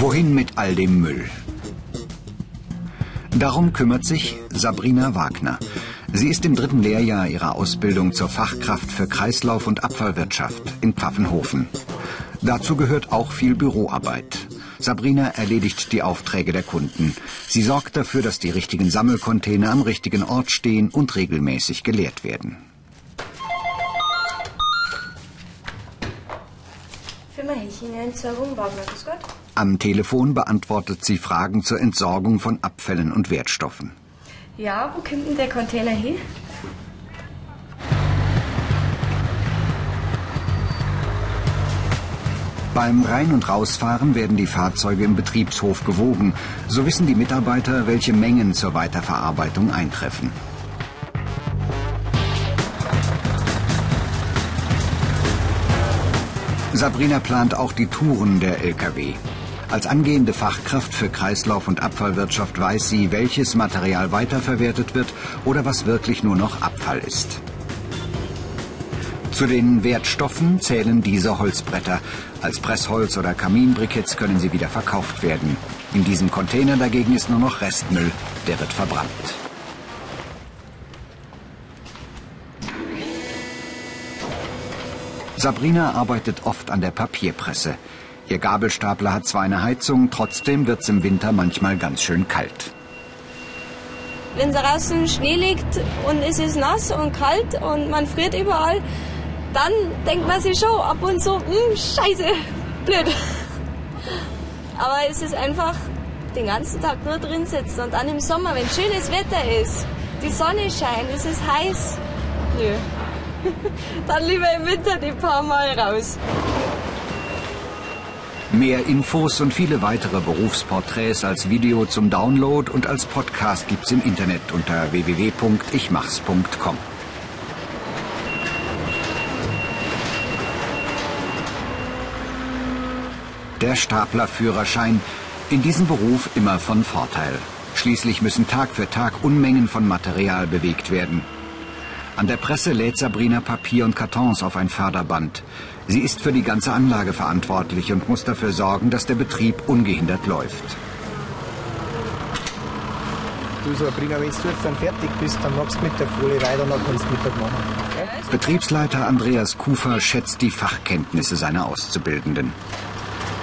Wohin mit all dem Müll? Darum kümmert sich Sabrina Wagner. Sie ist im dritten Lehrjahr ihrer Ausbildung zur Fachkraft für Kreislauf- und Abfallwirtschaft in Pfaffenhofen. Dazu gehört auch viel Büroarbeit. Sabrina erledigt die Aufträge der Kunden. Sie sorgt dafür, dass die richtigen Sammelcontainer am richtigen Ort stehen und regelmäßig geleert werden. Firma Heching Entsorgung Wagner, grüß Gott. Am Telefon beantwortet sie Fragen zur Entsorgung von Abfällen und Wertstoffen. Ja, wo kommt denn der Container hin? Beim Rein- und Rausfahren werden die Fahrzeuge im Betriebshof gewogen. So wissen die Mitarbeiter, welche Mengen zur Weiterverarbeitung eintreffen. Sabrina plant auch die Touren der Lkw. Als angehende Fachkraft für Kreislauf- und Abfallwirtschaft weiß sie, welches Material weiterverwertet wird oder was wirklich nur noch Abfall ist. Zu den Wertstoffen zählen diese Holzbretter. Als Pressholz oder Kaminbriketts können sie wieder verkauft werden. In diesem Container dagegen ist nur noch Restmüll, der wird verbrannt. Sabrina arbeitet oft an der Papierpresse. Ihr Gabelstapler hat zwar eine Heizung, trotzdem wird es im Winter manchmal ganz schön kalt. Wenn draußen Schnee liegt und es ist nass und kalt und man friert überall, dann denkt man sich schon ab und zu, hm, scheiße, blöd. Aber es ist einfach den ganzen Tag nur drin sitzen und dann im Sommer, wenn schönes Wetter ist, die Sonne scheint, es ist heiß, nö. Dann lieber im Winter die paar Mal raus. Mehr Infos und viele weitere Berufsporträts als Video zum Download und als Podcast gibt's im Internet unter www.ichmachs.com. Der Staplerführerschein. In diesem Beruf immer von Vorteil. Schließlich müssen Tag für Tag Unmengen von Material bewegt werden. An der Presse lädt Sabrina Papier und Kartons auf ein Förderband. Sie ist für die ganze Anlage verantwortlich und muss dafür sorgen, dass der Betrieb ungehindert läuft. Du Sabrina, wenn du jetzt dann fertig bist, dann machst du mit der Folie weiter und dann kannst du Mittag machen. Okay? Betriebsleiter Andreas Kufer schätzt die Fachkenntnisse seiner Auszubildenden.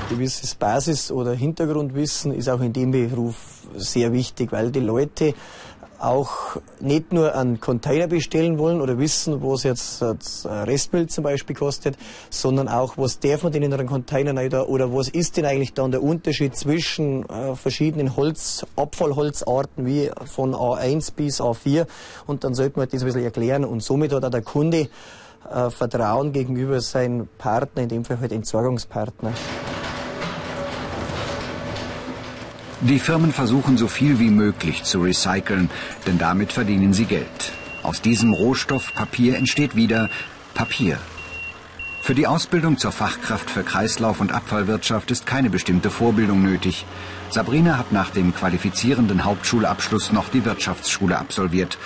Gewisses Basis- oder Hintergrundwissen ist auch in dem Beruf sehr wichtig, weil die Leute auch nicht nur einen Container bestellen wollen oder wissen, was jetzt Restmüll zum Beispiel kostet, sondern auch, was darf man denn in einen Container rein oder was ist denn eigentlich dann der Unterschied zwischen äh, verschiedenen Holz, Abfallholzarten wie von A1 bis A4 und dann sollte man das ein bisschen erklären und somit hat auch der Kunde äh, Vertrauen gegenüber seinem Partner, in dem Fall halt Entsorgungspartner. Die Firmen versuchen so viel wie möglich zu recyceln, denn damit verdienen sie Geld. Aus diesem Rohstoff Papier entsteht wieder Papier. Für die Ausbildung zur Fachkraft für Kreislauf- und Abfallwirtschaft ist keine bestimmte Vorbildung nötig. Sabrina hat nach dem qualifizierenden Hauptschulabschluss noch die Wirtschaftsschule absolviert.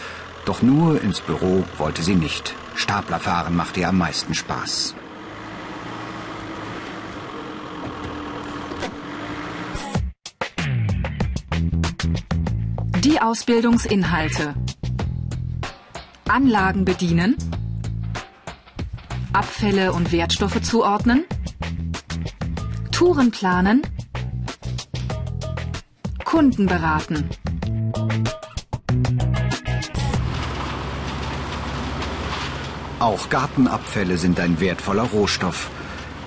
Doch nur ins Büro wollte sie nicht. Staplerfahren macht ihr am meisten Spaß. Ausbildungsinhalte. Anlagen bedienen. Abfälle und Wertstoffe zuordnen. Touren planen. Kunden beraten. Auch Gartenabfälle sind ein wertvoller Rohstoff.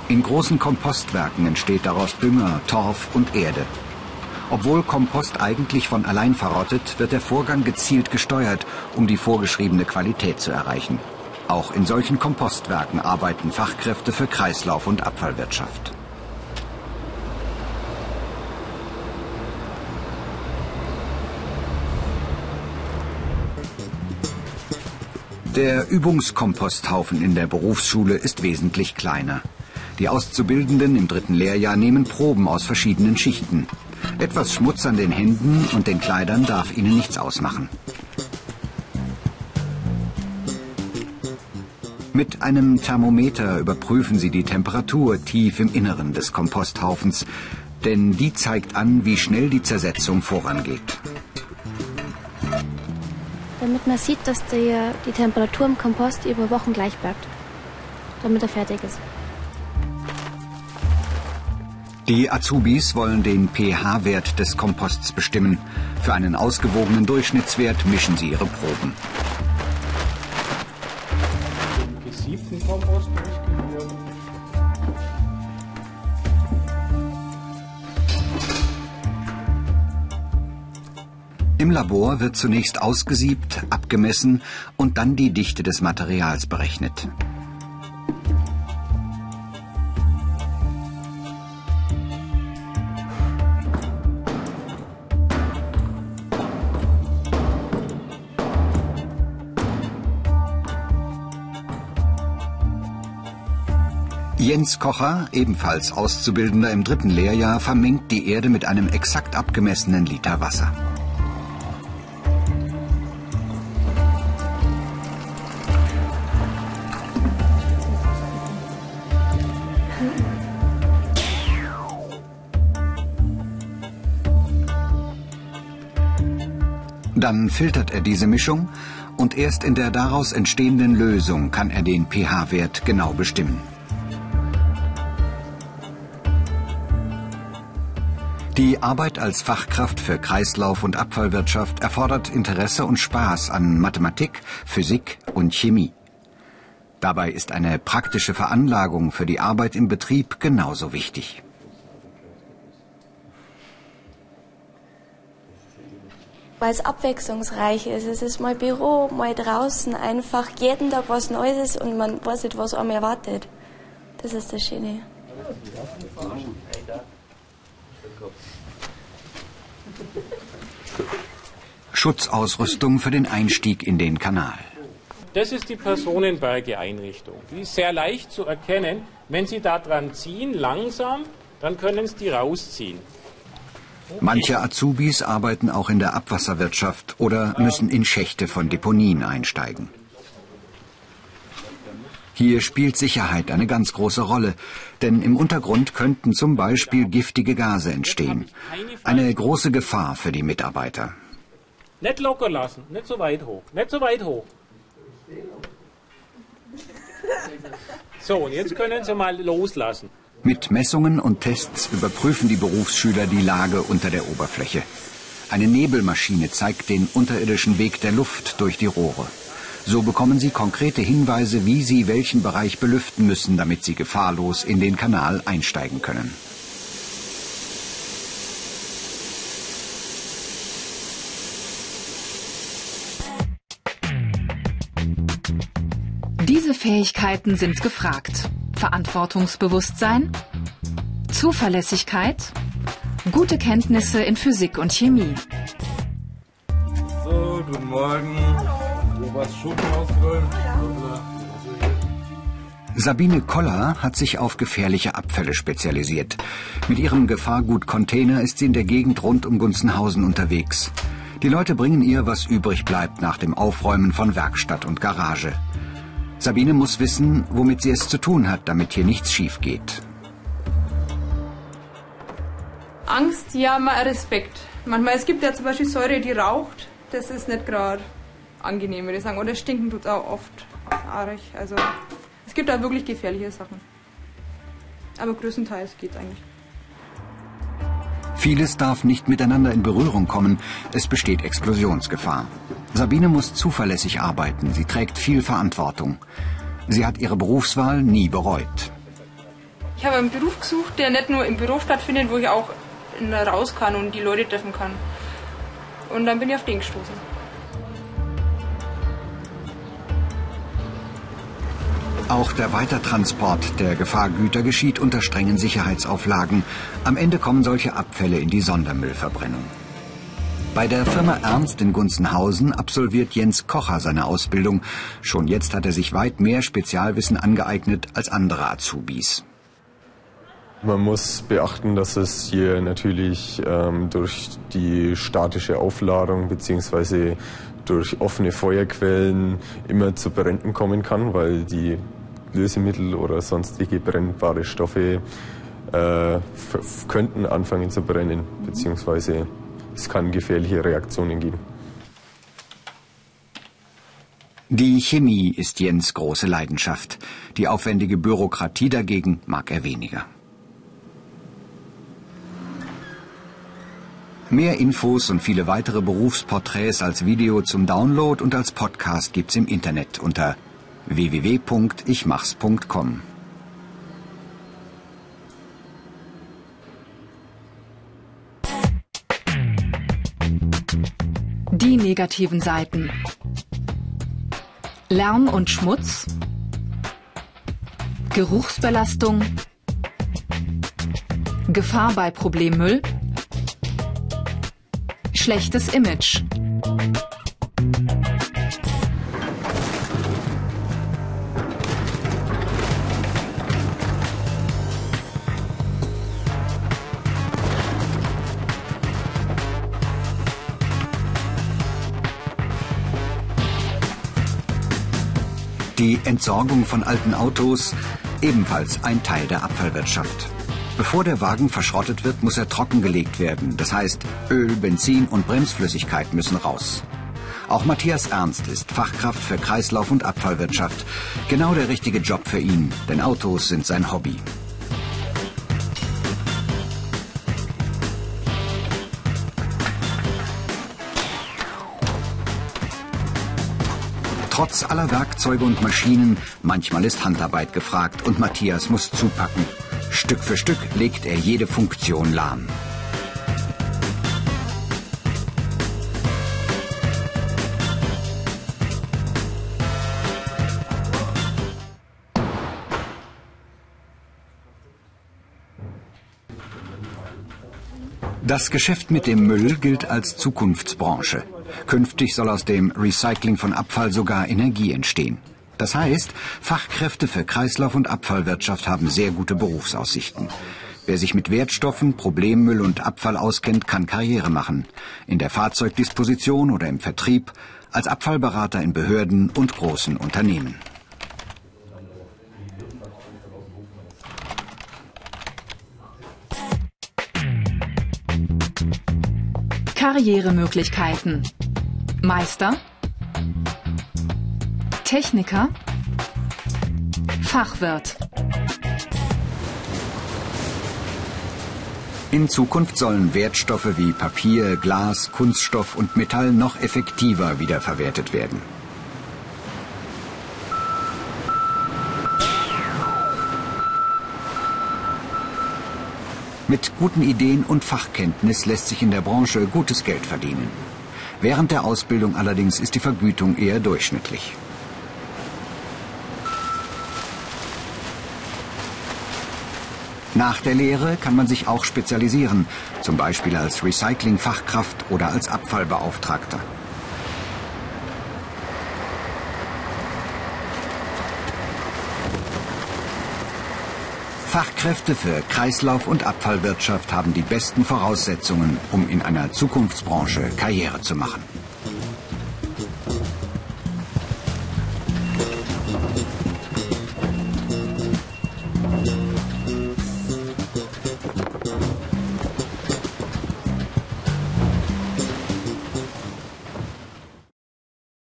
In großen Kompostwerken entsteht daraus Dünger, Torf und Erde. Obwohl Kompost eigentlich von allein verrottet, wird der Vorgang gezielt gesteuert, um die vorgeschriebene Qualität zu erreichen. Auch in solchen Kompostwerken arbeiten Fachkräfte für Kreislauf- und Abfallwirtschaft. Der Übungskomposthaufen in der Berufsschule ist wesentlich kleiner. Die Auszubildenden im dritten Lehrjahr nehmen Proben aus verschiedenen Schichten. Etwas Schmutz an den Händen und den Kleidern darf ihnen nichts ausmachen. Mit einem Thermometer überprüfen sie die Temperatur tief im Inneren des Komposthaufens. Denn die zeigt an, wie schnell die Zersetzung vorangeht. Damit man sieht, dass die, die Temperatur im Kompost über Wochen gleich bleibt. Damit er fertig ist. Die Azubis wollen den pH-Wert des Komposts bestimmen. Für einen ausgewogenen Durchschnittswert mischen sie ihre Proben. Im Labor wird zunächst ausgesiebt, abgemessen und dann die Dichte des Materials berechnet. Jens Kocher, ebenfalls Auszubildender im dritten Lehrjahr, vermengt die Erde mit einem exakt abgemessenen Liter Wasser. Dann filtert er diese Mischung und erst in der daraus entstehenden Lösung kann er den pH-Wert genau bestimmen. Die Arbeit als Fachkraft für Kreislauf- und Abfallwirtschaft erfordert Interesse und Spaß an Mathematik, Physik und Chemie. Dabei ist eine praktische Veranlagung für die Arbeit im Betrieb genauso wichtig. weil es abwechslungsreich ist. Es ist mal Büro, mal draußen, einfach jeden Tag was Neues und man weiß nicht, was einem erwartet. Das ist das Schöne. Schutzausrüstung für den Einstieg in den Kanal. Das ist die Personenberge-Einrichtung. Die ist sehr leicht zu erkennen. Wenn Sie da dran ziehen, langsam, dann können Sie die rausziehen. Manche Azubis arbeiten auch in der Abwasserwirtschaft oder müssen in Schächte von Deponien einsteigen. Hier spielt Sicherheit eine ganz große Rolle, denn im Untergrund könnten zum Beispiel giftige Gase entstehen. Eine große Gefahr für die Mitarbeiter. Nicht locker lassen, nicht so weit hoch, nicht so weit hoch. So, und jetzt können Sie mal loslassen. Mit Messungen und Tests überprüfen die Berufsschüler die Lage unter der Oberfläche. Eine Nebelmaschine zeigt den unterirdischen Weg der Luft durch die Rohre. So bekommen sie konkrete Hinweise, wie sie welchen Bereich belüften müssen, damit sie gefahrlos in den Kanal einsteigen können. Diese Fähigkeiten sind gefragt. Verantwortungsbewusstsein, Zuverlässigkeit, gute Kenntnisse in Physik und Chemie. So, guten Morgen. Was Schuppen ausrollen? Sabine Koller hat sich auf gefährliche Abfälle spezialisiert. Mit ihrem Gefahrgut-Container ist sie in der Gegend rund um Gunzenhausen unterwegs. Die Leute bringen ihr, was übrig bleibt nach dem Aufräumen von Werkstatt und Garage. Sabine muss wissen, womit sie es zu tun hat, damit hier nichts schief geht. Angst, ja, mal Respekt. Manchmal, es gibt ja zum Beispiel Säure, die raucht. Das ist nicht gerade angenehm, würde ich sagen. Oder stinken tut auch oft arg. Also, es gibt da wirklich gefährliche Sachen. Aber größtenteils geht es eigentlich. Vieles darf nicht miteinander in Berührung kommen. Es besteht Explosionsgefahr. Sabine muss zuverlässig arbeiten. Sie trägt viel Verantwortung. Sie hat ihre Berufswahl nie bereut. Ich habe einen Beruf gesucht, der nicht nur im Büro stattfindet, wo ich auch raus kann und die Leute treffen kann. Und dann bin ich auf den gestoßen. Auch der Weitertransport der Gefahrgüter geschieht unter strengen Sicherheitsauflagen. Am Ende kommen solche Abfälle in die Sondermüllverbrennung. Bei der Firma Ernst in Gunzenhausen absolviert Jens Kocher seine Ausbildung. Schon jetzt hat er sich weit mehr Spezialwissen angeeignet als andere Azubis. Man muss beachten, dass es hier natürlich ähm, durch die statische Aufladung bzw. durch offene Feuerquellen immer zu Bränden kommen kann, weil die Lösemittel oder sonstige brennbare Stoffe äh, könnten anfangen zu brennen, beziehungsweise es kann gefährliche Reaktionen geben. Die Chemie ist Jens große Leidenschaft. Die aufwendige Bürokratie dagegen mag er weniger. Mehr Infos und viele weitere Berufsporträts als Video zum Download und als Podcast gibt's im Internet unter www.ichmachs.com. Die negativen Seiten. Lärm und Schmutz. Geruchsbelastung. Gefahr bei Problemmüll. Schlechtes Image. Die Entsorgung von alten Autos ebenfalls ein Teil der Abfallwirtschaft. Bevor der Wagen verschrottet wird, muss er trockengelegt werden. Das heißt, Öl, Benzin und Bremsflüssigkeit müssen raus. Auch Matthias Ernst ist Fachkraft für Kreislauf- und Abfallwirtschaft. Genau der richtige Job für ihn, denn Autos sind sein Hobby. Trotz aller Werkzeuge und Maschinen, manchmal ist Handarbeit gefragt und Matthias muss zupacken. Stück für Stück legt er jede Funktion lahm. Das Geschäft mit dem Müll gilt als Zukunftsbranche. Künftig soll aus dem Recycling von Abfall sogar Energie entstehen. Das heißt, Fachkräfte für Kreislauf- und Abfallwirtschaft haben sehr gute Berufsaussichten. Wer sich mit Wertstoffen, Problemmüll und Abfall auskennt, kann Karriere machen. In der Fahrzeugdisposition oder im Vertrieb, als Abfallberater in Behörden und großen Unternehmen. Karrieremöglichkeiten. Meister, Techniker, Fachwirt. In Zukunft sollen Wertstoffe wie Papier, Glas, Kunststoff und Metall noch effektiver wiederverwertet werden. Mit guten Ideen und Fachkenntnis lässt sich in der Branche gutes Geld verdienen. Während der Ausbildung allerdings ist die Vergütung eher durchschnittlich. Nach der Lehre kann man sich auch spezialisieren, zum Beispiel als Recyclingfachkraft oder als Abfallbeauftragter. Fachkräfte für Kreislauf- und Abfallwirtschaft haben die besten Voraussetzungen, um in einer Zukunftsbranche Karriere zu machen.